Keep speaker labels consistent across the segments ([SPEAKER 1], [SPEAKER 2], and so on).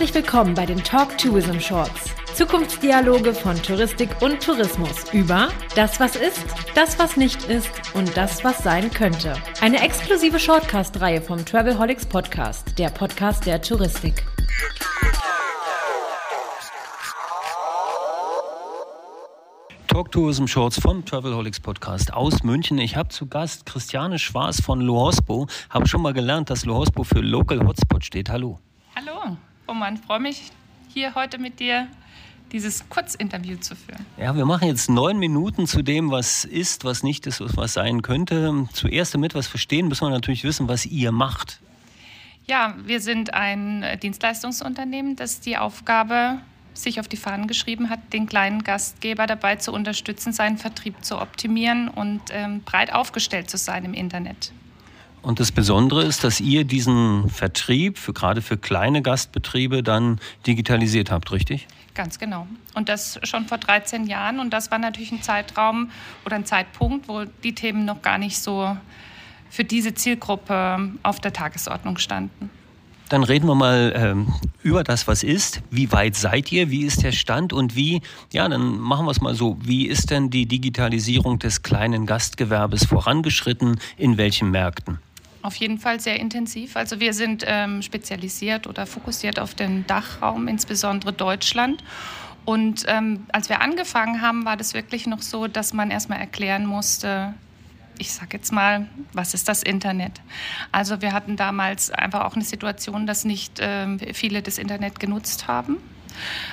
[SPEAKER 1] Herzlich willkommen bei den Talk Tourism Shorts. Zukunftsdialoge von Touristik und Tourismus über das, was ist, das, was nicht ist und das, was sein könnte. Eine exklusive Shortcast-Reihe vom Travelholics Podcast, der Podcast der Touristik.
[SPEAKER 2] Talk Tourism Shorts vom Travelholics Podcast aus München. Ich habe zu Gast Christiane Schwarz von Lohospo. Habe schon mal gelernt, dass Lohospo für Local Hotspot steht. Hallo.
[SPEAKER 3] Hallo, Roman. Freue mich, hier heute mit dir dieses Kurzinterview zu führen.
[SPEAKER 2] Ja, wir machen jetzt neun Minuten zu dem, was ist, was nicht ist, was sein könnte. Zuerst, damit wir es verstehen, müssen wir natürlich wissen, was ihr macht.
[SPEAKER 3] Ja, wir sind ein Dienstleistungsunternehmen, das die Aufgabe sich auf die Fahnen geschrieben hat, den kleinen Gastgeber dabei zu unterstützen, seinen Vertrieb zu optimieren und ähm, breit aufgestellt zu sein im Internet.
[SPEAKER 2] Und das Besondere ist, dass ihr diesen Vertrieb, für, gerade für kleine Gastbetriebe, dann digitalisiert habt, richtig?
[SPEAKER 3] Ganz genau. Und das schon vor 13 Jahren. Und das war natürlich ein Zeitraum oder ein Zeitpunkt, wo die Themen noch gar nicht so für diese Zielgruppe auf der Tagesordnung standen.
[SPEAKER 2] Dann reden wir mal ähm, über das, was ist. Wie weit seid ihr? Wie ist der Stand? Und wie, ja, dann machen wir es mal so. Wie ist denn die Digitalisierung des kleinen Gastgewerbes vorangeschritten? In welchen Märkten?
[SPEAKER 3] Auf jeden Fall sehr intensiv. Also wir sind ähm, spezialisiert oder fokussiert auf den Dachraum, insbesondere Deutschland. Und ähm, als wir angefangen haben, war das wirklich noch so, dass man erstmal erklären musste, ich sage jetzt mal, was ist das Internet? Also wir hatten damals einfach auch eine Situation, dass nicht äh, viele das Internet genutzt haben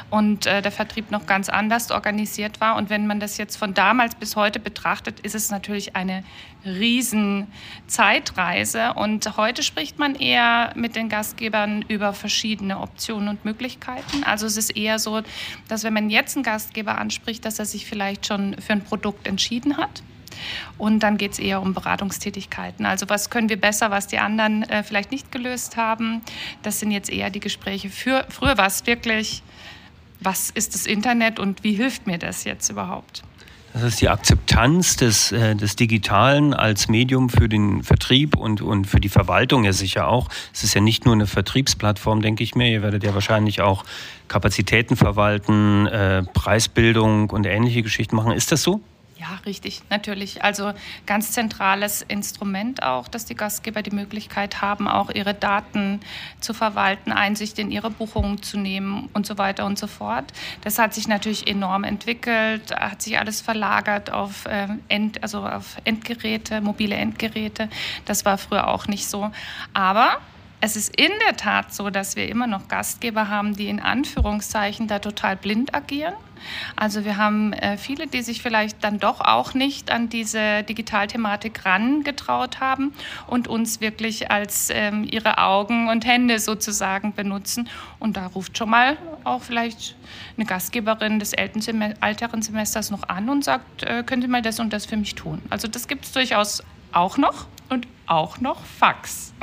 [SPEAKER 3] und äh, der Vertrieb noch ganz anders organisiert war. Und wenn man das jetzt von damals bis heute betrachtet, ist es natürlich eine riesen Zeitreise. Und heute spricht man eher mit den Gastgebern über verschiedene Optionen und Möglichkeiten. Also es ist eher so, dass wenn man jetzt einen Gastgeber anspricht, dass er sich vielleicht schon für ein Produkt entschieden hat. Und dann geht es eher um Beratungstätigkeiten. Also was können wir besser, was die anderen äh, vielleicht nicht gelöst haben. Das sind jetzt eher die Gespräche. Für, früher war es wirklich was ist das Internet und wie hilft mir das jetzt überhaupt?
[SPEAKER 2] Das ist die Akzeptanz des, äh, des Digitalen als Medium für den Vertrieb und, und für die Verwaltung ja sicher auch. Es ist ja nicht nur eine Vertriebsplattform, denke ich mir. Ihr werdet ja wahrscheinlich auch Kapazitäten verwalten, äh, Preisbildung und ähnliche Geschichten machen. Ist das so?
[SPEAKER 3] Ja, richtig, natürlich. Also ganz zentrales Instrument auch, dass die Gastgeber die Möglichkeit haben, auch ihre Daten zu verwalten, Einsicht in ihre Buchungen zu nehmen und so weiter und so fort. Das hat sich natürlich enorm entwickelt, hat sich alles verlagert auf, äh, End, also auf Endgeräte, mobile Endgeräte. Das war früher auch nicht so. Aber es ist in der Tat so, dass wir immer noch Gastgeber haben, die in Anführungszeichen da total blind agieren. Also wir haben äh, viele, die sich vielleicht dann doch auch nicht an diese Digitalthematik rangetraut haben und uns wirklich als ähm, ihre Augen und Hände sozusagen benutzen. Und da ruft schon mal auch vielleicht eine Gastgeberin des älteren Semesters noch an und sagt, äh, können Sie mal das und das für mich tun. Also das gibt es durchaus auch noch und auch noch Fax.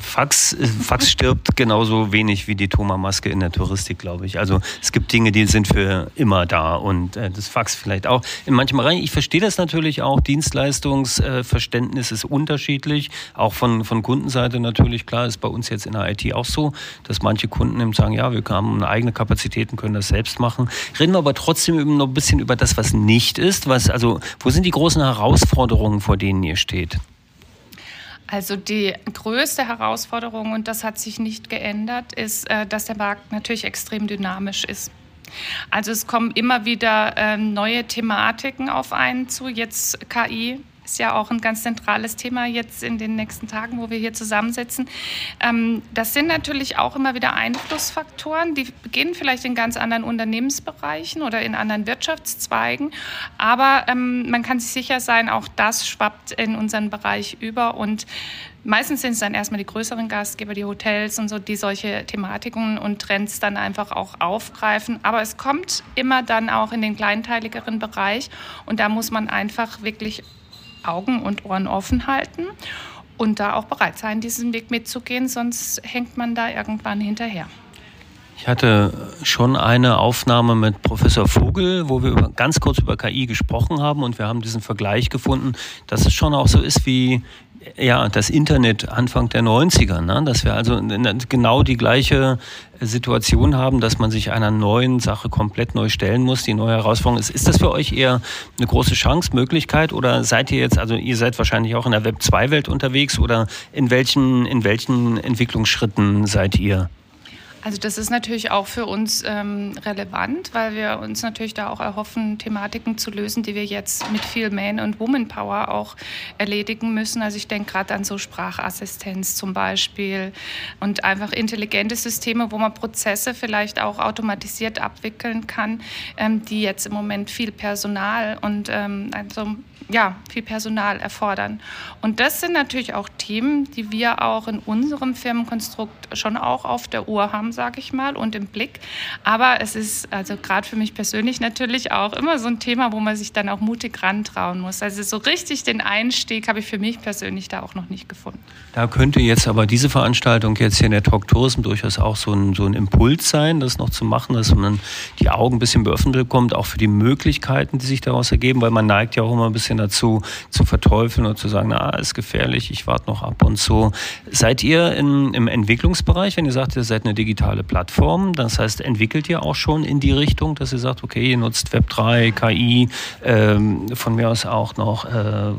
[SPEAKER 2] Fax, Fax stirbt genauso wenig wie die Thoma-Maske in der Touristik, glaube ich. Also es gibt Dinge, die sind für immer da und äh, das Fax vielleicht auch. In manchen Bereichen, ich verstehe das natürlich auch, Dienstleistungsverständnis äh, ist unterschiedlich, auch von, von Kundenseite natürlich. Klar ist bei uns jetzt in der IT auch so, dass manche Kunden eben sagen, ja, wir haben eigene Kapazitäten, können das selbst machen. Reden wir aber trotzdem noch ein bisschen über das, was nicht ist. Was, also, wo sind die großen Herausforderungen, vor denen ihr steht?
[SPEAKER 3] Also die größte Herausforderung, und das hat sich nicht geändert, ist, äh, dass der Markt natürlich extrem dynamisch ist. Also es kommen immer wieder ähm, neue Thematiken auf einen zu. Jetzt KI ist ja auch ein ganz zentrales Thema jetzt in den nächsten Tagen, wo wir hier zusammensitzen. Ähm, das sind natürlich auch immer wieder Einflussfaktoren, die beginnen vielleicht in ganz anderen Unternehmensbereichen oder in anderen Wirtschaftszweigen. Aber ähm, man kann sich sicher sein, auch das schwappt in unseren Bereich über und Meistens sind es dann erstmal die größeren Gastgeber, die Hotels und so, die solche Thematiken und Trends dann einfach auch aufgreifen. Aber es kommt immer dann auch in den kleinteiligeren Bereich und da muss man einfach wirklich Augen und Ohren offen halten und da auch bereit sein, diesen Weg mitzugehen, sonst hängt man da irgendwann hinterher.
[SPEAKER 2] Ich hatte schon eine Aufnahme mit Professor Vogel, wo wir über, ganz kurz über KI gesprochen haben und wir haben diesen Vergleich gefunden, dass es schon auch so ist wie ja, das Internet Anfang der 90er, ne? dass wir also genau die gleiche Situation haben, dass man sich einer neuen Sache komplett neu stellen muss, die neue Herausforderung ist. Ist das für euch eher eine große Chance, Möglichkeit oder seid ihr jetzt, also ihr seid wahrscheinlich auch in der Web 2 Welt unterwegs oder in welchen, in welchen Entwicklungsschritten seid ihr?
[SPEAKER 3] Also das ist natürlich auch für uns ähm, relevant, weil wir uns natürlich da auch erhoffen, Thematiken zu lösen, die wir jetzt mit viel Man- und Woman-Power auch erledigen müssen. Also ich denke gerade an so Sprachassistenz zum Beispiel und einfach intelligente Systeme, wo man Prozesse vielleicht auch automatisiert abwickeln kann, ähm, die jetzt im Moment viel Personal und ähm, also ja, viel Personal erfordern. Und das sind natürlich auch Themen, die wir auch in unserem Firmenkonstrukt schon auch auf der Uhr haben, sage ich mal, und im Blick. Aber es ist also gerade für mich persönlich natürlich auch immer so ein Thema, wo man sich dann auch mutig rantrauen muss. Also so richtig den Einstieg habe ich für mich persönlich da auch noch nicht gefunden.
[SPEAKER 2] Da könnte jetzt aber diese Veranstaltung jetzt hier in der Talk Tourism durchaus auch so ein, so ein Impuls sein, das noch zu machen, dass man die Augen ein bisschen geöffnet bekommt, auch für die Möglichkeiten, die sich daraus ergeben, weil man neigt ja auch immer ein bisschen dazu, zu verteufeln und zu sagen, na, ist gefährlich, ich warte noch ab und so. Seid ihr in, im Entwicklungsbereich, wenn ihr sagt, ihr seid eine digitale Plattform, das heißt, entwickelt ihr auch schon in die Richtung, dass ihr sagt, okay, ihr nutzt Web3, KI, ähm, von mir aus auch noch äh,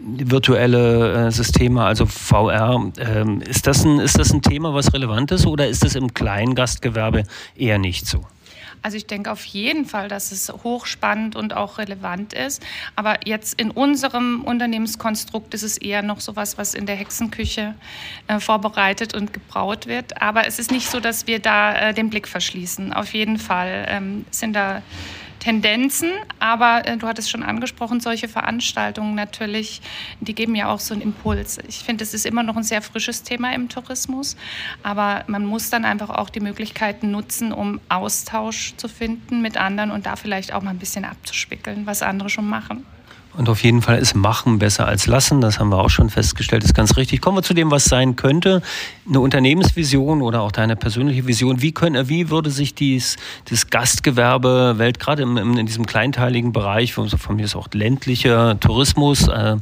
[SPEAKER 2] virtuelle äh, Systeme, also VR. Ähm, ist, das ein, ist das ein Thema, was relevant ist oder ist das im Kleingastgewerbe eher nicht so?
[SPEAKER 3] Also ich denke auf jeden Fall, dass es hochspannend und auch relevant ist. Aber jetzt in unserem Unternehmenskonstrukt ist es eher noch so was, was in der Hexenküche äh, vorbereitet und gebraut wird. Aber es ist nicht so, dass wir da äh, den Blick verschließen. Auf jeden Fall ähm, sind da Tendenzen, aber äh, du hattest schon angesprochen, solche Veranstaltungen natürlich, die geben ja auch so einen Impuls. Ich finde, es ist immer noch ein sehr frisches Thema im Tourismus, aber man muss dann einfach auch die Möglichkeiten nutzen, um Austausch zu finden mit anderen und da vielleicht auch mal ein bisschen abzuspickeln, was andere schon machen.
[SPEAKER 2] Und auf jeden Fall ist Machen besser als Lassen. Das haben wir auch schon festgestellt. Das ist ganz richtig. Kommen wir zu dem, was sein könnte. Eine Unternehmensvision oder auch deine persönliche Vision. Wie, können, wie würde sich dies, das Gastgewerbe, Welt, gerade im, in diesem kleinteiligen Bereich, von mir ist auch ländlicher Tourismus, äh,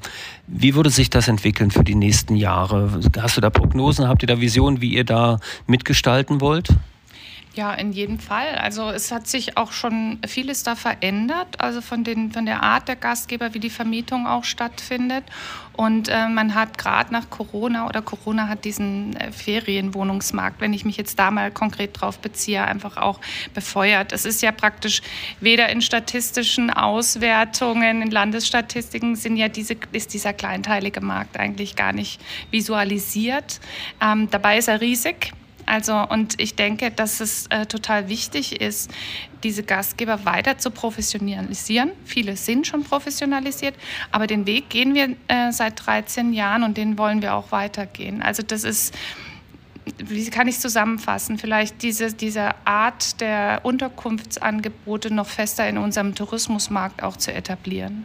[SPEAKER 2] wie würde sich das entwickeln für die nächsten Jahre? Hast du da Prognosen? Habt ihr da Visionen, wie ihr da mitgestalten wollt?
[SPEAKER 3] Ja, in jedem Fall. Also es hat sich auch schon vieles da verändert, also von, den, von der Art der Gastgeber, wie die Vermietung auch stattfindet. Und äh, man hat gerade nach Corona oder Corona hat diesen äh, Ferienwohnungsmarkt, wenn ich mich jetzt da mal konkret drauf beziehe, einfach auch befeuert. Es ist ja praktisch weder in statistischen Auswertungen, in Landesstatistiken sind ja diese, ist dieser kleinteilige Markt eigentlich gar nicht visualisiert. Ähm, dabei ist er riesig. Also, und ich denke, dass es äh, total wichtig ist, diese Gastgeber weiter zu professionalisieren. Viele sind schon professionalisiert, aber den Weg gehen wir äh, seit 13 Jahren und den wollen wir auch weitergehen. Also, das ist, wie kann ich es zusammenfassen? Vielleicht diese, diese Art der Unterkunftsangebote noch fester in unserem Tourismusmarkt auch zu etablieren.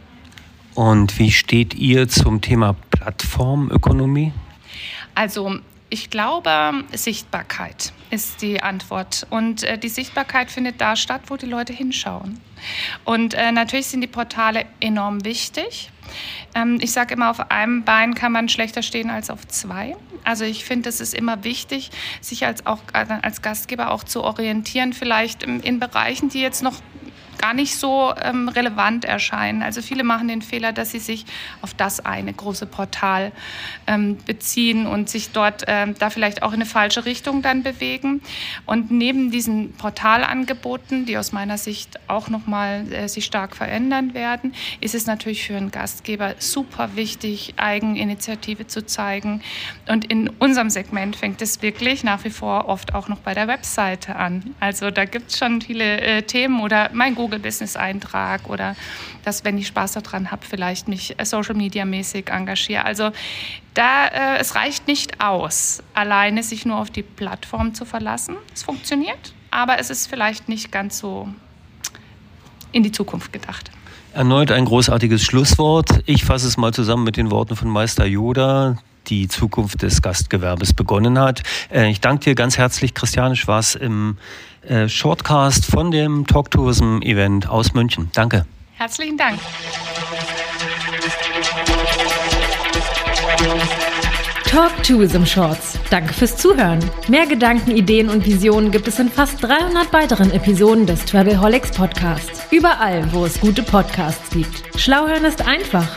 [SPEAKER 2] Und wie steht ihr zum Thema Plattformökonomie?
[SPEAKER 3] Also ich glaube, Sichtbarkeit ist die Antwort. Und äh, die Sichtbarkeit findet da statt, wo die Leute hinschauen. Und äh, natürlich sind die Portale enorm wichtig. Ähm, ich sage immer, auf einem Bein kann man schlechter stehen als auf zwei. Also ich finde, es ist immer wichtig, sich als, auch, als Gastgeber auch zu orientieren, vielleicht in, in Bereichen, die jetzt noch gar nicht so ähm, relevant erscheinen. Also viele machen den Fehler, dass sie sich auf das eine große Portal ähm, beziehen und sich dort ähm, da vielleicht auch in eine falsche Richtung dann bewegen. Und neben diesen Portalangeboten, die aus meiner Sicht auch nochmal äh, sich stark verändern werden, ist es natürlich für einen Gastgeber super wichtig, Eigeninitiative zu zeigen. Und in unserem Segment fängt es wirklich nach wie vor oft auch noch bei der Webseite an. Also da gibt es schon viele äh, Themen oder mein Google Google-Business-Eintrag oder dass, wenn ich Spaß daran habe, vielleicht mich Social-Media-mäßig engagiere. Also da, äh, es reicht nicht aus, alleine sich nur auf die Plattform zu verlassen. Es funktioniert, aber es ist vielleicht nicht ganz so in die Zukunft gedacht.
[SPEAKER 2] Erneut ein großartiges Schlusswort. Ich fasse es mal zusammen mit den Worten von Meister Yoda die Zukunft des Gastgewerbes begonnen hat. Äh, ich danke dir ganz herzlich, Christiane Schwarz, im äh, Shortcast von dem Talk Tourism Event aus München. Danke.
[SPEAKER 3] Herzlichen Dank.
[SPEAKER 1] Talk Tourism Shorts. Danke fürs Zuhören. Mehr Gedanken, Ideen und Visionen gibt es in fast 300 weiteren Episoden des Travelholics Podcasts. Überall, wo es gute Podcasts gibt. Schlauhören ist einfach.